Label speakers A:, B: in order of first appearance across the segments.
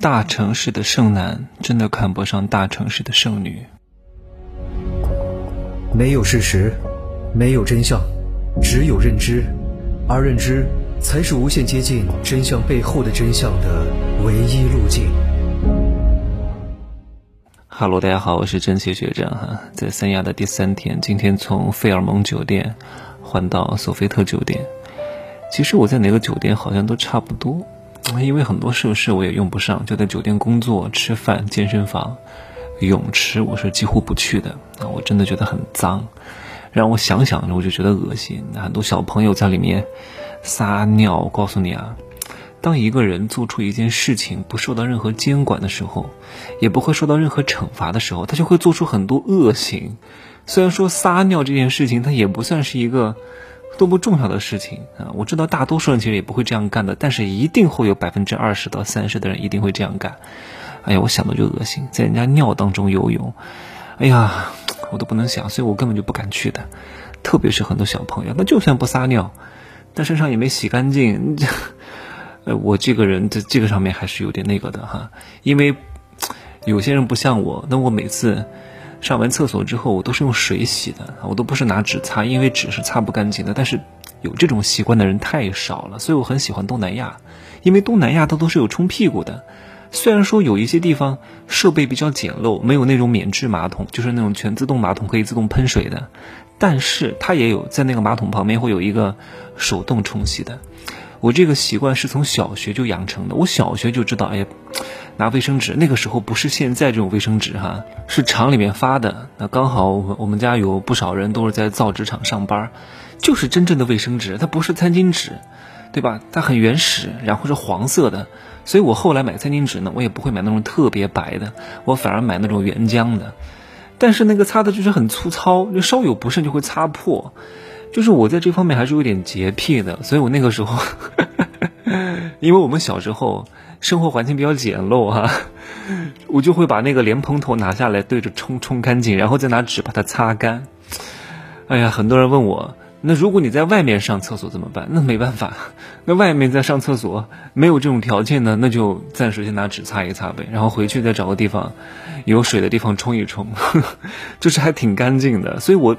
A: 大城市的剩男真的看不上大城市的剩女。
B: 没有事实，没有真相，只有认知，而认知才是无限接近真相背后的真相的唯一路径。
A: 哈喽，大家好，我是真奇学长哈，在三亚的第三天，今天从费尔蒙酒店换到索菲特酒店。其实我在哪个酒店好像都差不多。因为很多设施我也用不上，就在酒店工作、吃饭、健身房、泳池，我是几乎不去的。啊，我真的觉得很脏，让我想想我就觉得恶心。很多小朋友在里面撒尿。我告诉你啊，当一个人做出一件事情不受到任何监管的时候，也不会受到任何惩罚的时候，他就会做出很多恶行。虽然说撒尿这件事情，它也不算是一个。多么重要的事情啊！我知道大多数人其实也不会这样干的，但是一定会有百分之二十到三十的人一定会这样干。哎呀，我想到就恶心，在人家尿当中游泳，哎呀，我都不能想，所以我根本就不敢去的。特别是很多小朋友，那就算不撒尿，但身上也没洗干净，呃，我这个人在这个上面还是有点那个的哈。因为有些人不像我，那我每次。上完厕所之后，我都是用水洗的，我都不是拿纸擦，因为纸是擦不干净的。但是有这种习惯的人太少了，所以我很喜欢东南亚，因为东南亚它都是有冲屁股的。虽然说有一些地方设备比较简陋，没有那种免治马桶，就是那种全自动马桶可以自动喷水的，但是它也有在那个马桶旁边会有一个手动冲洗的。我这个习惯是从小学就养成的，我小学就知道，哎呀。拿卫生纸，那个时候不是现在这种卫生纸哈，是厂里面发的。那刚好我们我们家有不少人都是在造纸厂上班，就是真正的卫生纸，它不是餐巾纸，对吧？它很原始，然后是黄色的。所以我后来买餐巾纸呢，我也不会买那种特别白的，我反而买那种原浆的。但是那个擦的就是很粗糙，就稍有不慎就会擦破。就是我在这方面还是有点洁癖的，所以我那个时候，因为我们小时候。生活环境比较简陋哈，我就会把那个莲蓬头拿下来对着冲冲干净，然后再拿纸把它擦干。哎呀，很多人问我，那如果你在外面上厕所怎么办？那没办法，那外面在上厕所没有这种条件呢，那就暂时先拿纸擦一擦呗，然后回去再找个地方有水的地方冲一冲，就是还挺干净的。所以我，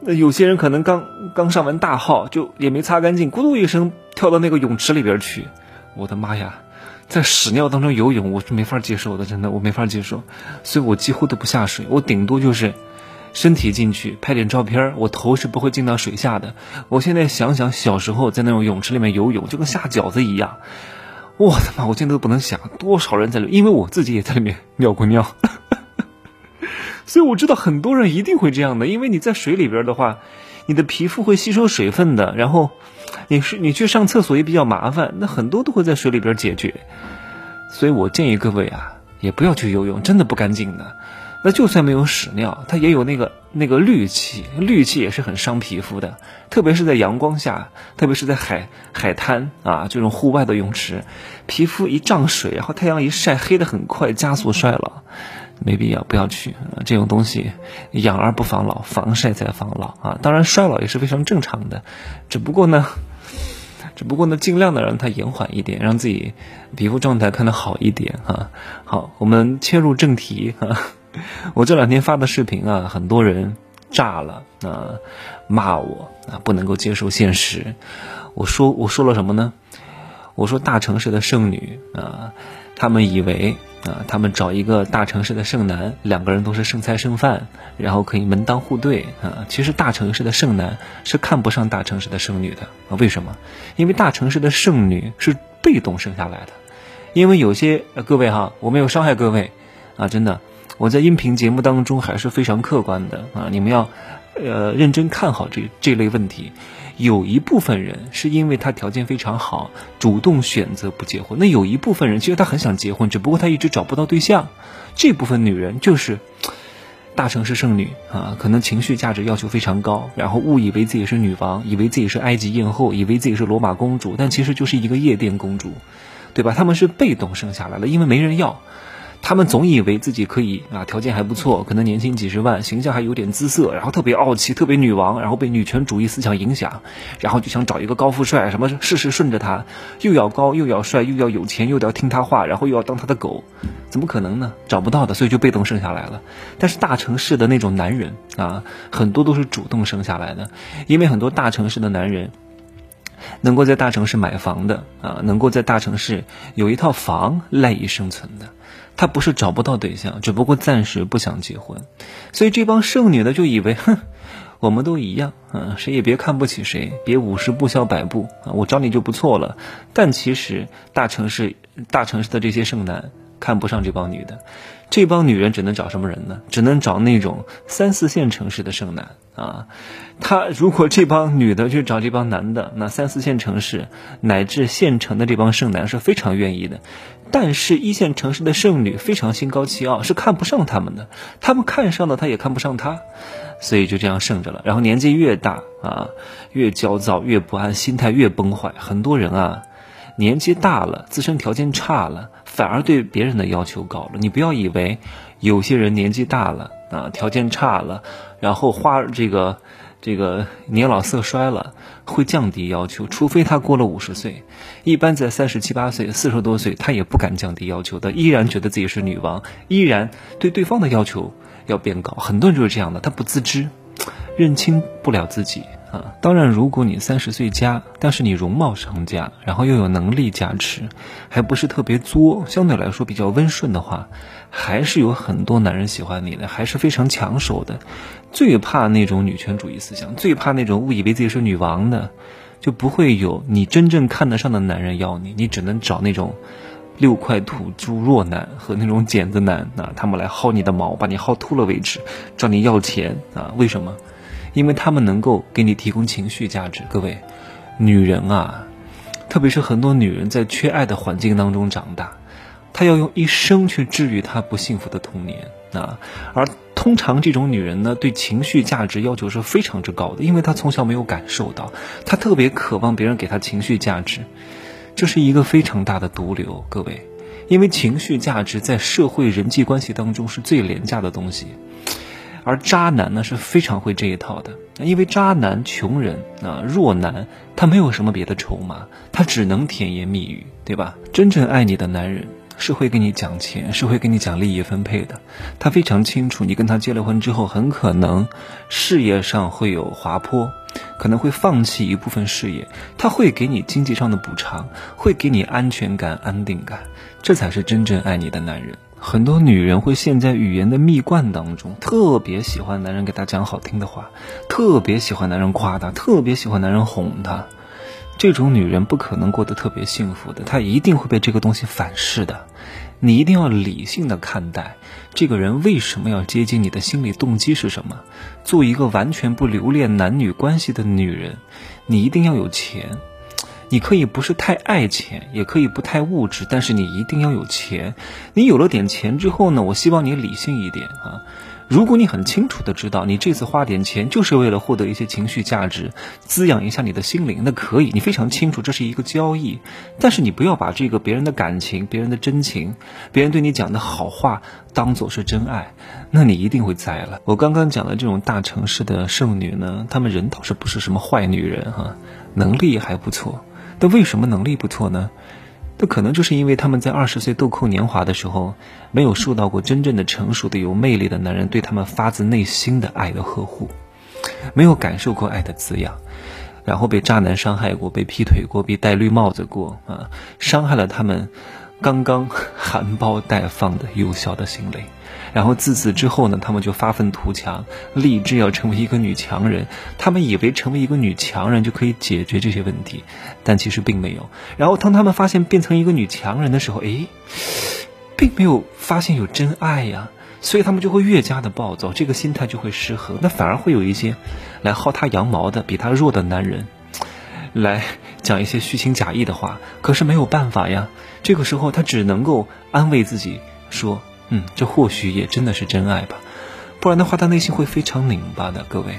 A: 那有些人可能刚刚上完大号就也没擦干净，咕噜一声跳到那个泳池里边去，我的妈呀！在屎尿当中游泳，我是没法接受的，真的，我没法接受，所以我几乎都不下水，我顶多就是身体进去拍点照片，我头是不会进到水下的。我现在想想小时候在那种泳池里面游泳，就跟下饺子一样，我的妈，我现在都不能想多少人在里，因为我自己也在里面尿过尿，所以我知道很多人一定会这样的，因为你在水里边的话，你的皮肤会吸收水分的，然后。你是你去上厕所也比较麻烦，那很多都会在水里边解决，所以我建议各位啊，也不要去游泳，真的不干净的。那就算没有屎尿，它也有那个那个氯气，氯气也是很伤皮肤的，特别是在阳光下，特别是在海海滩啊这种户外的泳池，皮肤一涨水，然后太阳一晒，黑的很快，加速衰老。没必要，不要去啊这种东西，养儿不防老，防晒才防老啊！当然，衰老也是非常正常的，只不过呢，只不过呢，尽量的让它延缓一点，让自己皮肤状态看得好一点哈。好，我们切入正题哈。我这两天发的视频啊，很多人炸了啊，骂我啊，不能够接受现实。我说我说了什么呢？我说大城市的剩女啊，他们以为。啊，他们找一个大城市的剩男，两个人都是剩菜剩饭，然后可以门当户对啊。其实大城市的剩男是看不上大城市的剩女的啊。为什么？因为大城市的剩女是被动生下来的。因为有些各位哈，我没有伤害各位啊，真的，我在音频节目当中还是非常客观的啊。你们要呃认真看好这这类问题。有一部分人是因为他条件非常好，主动选择不结婚。那有一部分人其实他很想结婚，只不过他一直找不到对象。这部分女人就是大城市剩女啊，可能情绪价值要求非常高，然后误以为自己是女王，以为自己是埃及艳后，以为自己是罗马公主，但其实就是一个夜店公主，对吧？他们是被动生下来了，因为没人要。他们总以为自己可以啊，条件还不错，可能年薪几十万，形象还有点姿色，然后特别傲气，特别女王，然后被女权主义思想影响，然后就想找一个高富帅，什么事事顺着他，又要高又要帅又要有钱又要听他话，然后又要当他的狗，怎么可能呢？找不到的，所以就被动生下来了。但是大城市的那种男人啊，很多都是主动生下来的，因为很多大城市的男人。能够在大城市买房的啊，能够在大城市有一套房赖以生存的，他不是找不到对象，只不过暂时不想结婚。所以这帮剩女的就以为，哼，我们都一样，嗯，谁也别看不起谁，别五十步笑百步啊，我找你就不错了。但其实大城市大城市的这些剩男看不上这帮女的，这帮女人只能找什么人呢？只能找那种三四线城市的剩男。啊，他如果这帮女的去找这帮男的，那三四线城市乃至县城的这帮剩男是非常愿意的，但是一线城市的剩女非常心高气傲，是看不上他们的，他们看上的他也看不上他，所以就这样剩着了。然后年纪越大啊，越焦躁，越不安，心态越崩坏。很多人啊，年纪大了，自身条件差了，反而对别人的要求高了。你不要以为有些人年纪大了啊，条件差了。然后花这个，这个年老色衰了，会降低要求，除非他过了五十岁，一般在三十七八岁、四十多岁，他也不敢降低要求的，依然觉得自己是女王，依然对对方的要求要变高。很多人就是这样的，他不自知，认清不了自己。啊，当然，如果你三十岁加，但是你容貌上佳，然后又有能力加持，还不是特别作，相对来说比较温顺的话，还是有很多男人喜欢你的，还是非常抢手的。最怕那种女权主义思想，最怕那种误以为自己是女王的，就不会有你真正看得上的男人要你，你只能找那种六块土猪弱男和那种剪子男啊，他们来薅你的毛，把你薅秃了为止，找你要钱啊？为什么？因为他们能够给你提供情绪价值，各位，女人啊，特别是很多女人在缺爱的环境当中长大，她要用一生去治愈她不幸福的童年啊。而通常这种女人呢，对情绪价值要求是非常之高的，因为她从小没有感受到，她特别渴望别人给她情绪价值，这是一个非常大的毒瘤，各位，因为情绪价值在社会人际关系当中是最廉价的东西。而渣男呢是非常会这一套的，因为渣男、穷人啊、弱男，他没有什么别的筹码，他只能甜言蜜语，对吧？真正爱你的男人是会跟你讲钱，是会跟你讲利益分配的。他非常清楚，你跟他结了婚之后，很可能事业上会有滑坡，可能会放弃一部分事业，他会给你经济上的补偿，会给你安全感、安定感，这才是真正爱你的男人。很多女人会陷在语言的蜜罐当中，特别喜欢男人给她讲好听的话，特别喜欢男人夸她，特别喜欢男人哄她。这种女人不可能过得特别幸福的，她一定会被这个东西反噬的。你一定要理性的看待这个人为什么要接近你的心理动机是什么。做一个完全不留恋男女关系的女人，你一定要有钱。你可以不是太爱钱，也可以不太物质，但是你一定要有钱。你有了点钱之后呢，我希望你理性一点啊。如果你很清楚的知道，你这次花点钱就是为了获得一些情绪价值，滋养一下你的心灵，那可以，你非常清楚这是一个交易。但是你不要把这个别人的感情、别人的真情、别人对你讲的好话当做是真爱，那你一定会栽了。我刚刚讲的这种大城市的剩女呢，她们人倒是不是什么坏女人哈，能力还不错。那为什么能力不错呢？那可能就是因为他们在二十岁豆蔻年华的时候，没有受到过真正的成熟的有魅力的男人对他们发自内心的爱的呵护，没有感受过爱的滋养，然后被渣男伤害过，被劈腿过，被戴绿帽子过啊，伤害了他们刚刚含苞待放的幼小的心灵。然后自此之后呢，他们就发愤图强，立志要成为一个女强人。他们以为成为一个女强人就可以解决这些问题，但其实并没有。然后当他们发现变成一个女强人的时候，诶，并没有发现有真爱呀，所以他们就会越加的暴躁，这个心态就会失衡。那反而会有一些来薅他羊毛的比他弱的男人，来讲一些虚情假意的话。可是没有办法呀，这个时候他只能够安慰自己说。嗯，这或许也真的是真爱吧，不然的话，他内心会非常拧巴的，各位。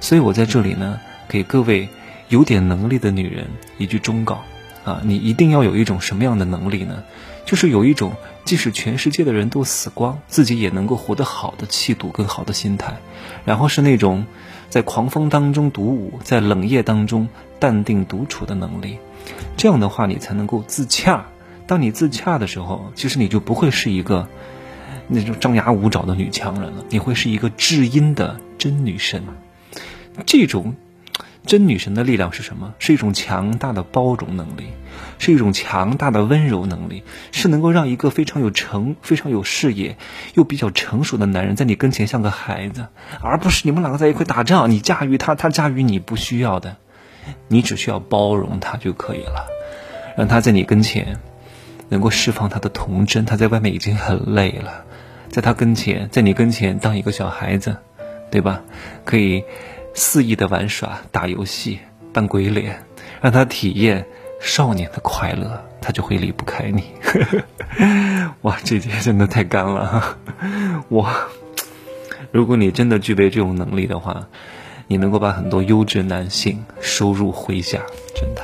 A: 所以我在这里呢，给各位有点能力的女人一句忠告啊，你一定要有一种什么样的能力呢？就是有一种即使全世界的人都死光，自己也能够活得好的气度跟好的心态，然后是那种在狂风当中独舞，在冷夜当中淡定独处的能力。这样的话，你才能够自洽。当你自洽的时候，其实你就不会是一个那种张牙舞爪的女强人了，你会是一个至阴的真女神。这种。真女神的力量是什么？是一种强大的包容能力，是一种强大的温柔能力，是能够让一个非常有成、非常有事业又比较成熟的男人在你跟前像个孩子，而不是你们两个在一块打仗，你驾驭他，他驾驭你，不需要的，你只需要包容他就可以了，让他在你跟前能够释放他的童真。他在外面已经很累了，在他跟前，在你跟前当一个小孩子，对吧？可以。肆意的玩耍、打游戏、扮鬼脸，让他体验少年的快乐，他就会离不开你。哇，这节真的太干了！我，如果你真的具备这种能力的话，你能够把很多优质男性收入麾下，真的。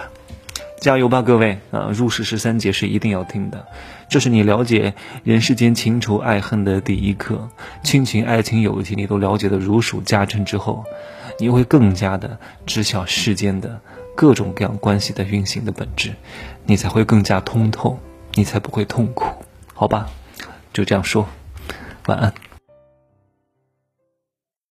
A: 加油吧，各位啊！入世十三节是一定要听的，这是你了解人世间情仇爱恨的第一课，亲情、爱情、友情，你都了解的如数家珍之后。你会更加的知晓世间的各种各样关系的运行的本质，你才会更加通透，你才不会痛苦，好吧？就这样说，晚安。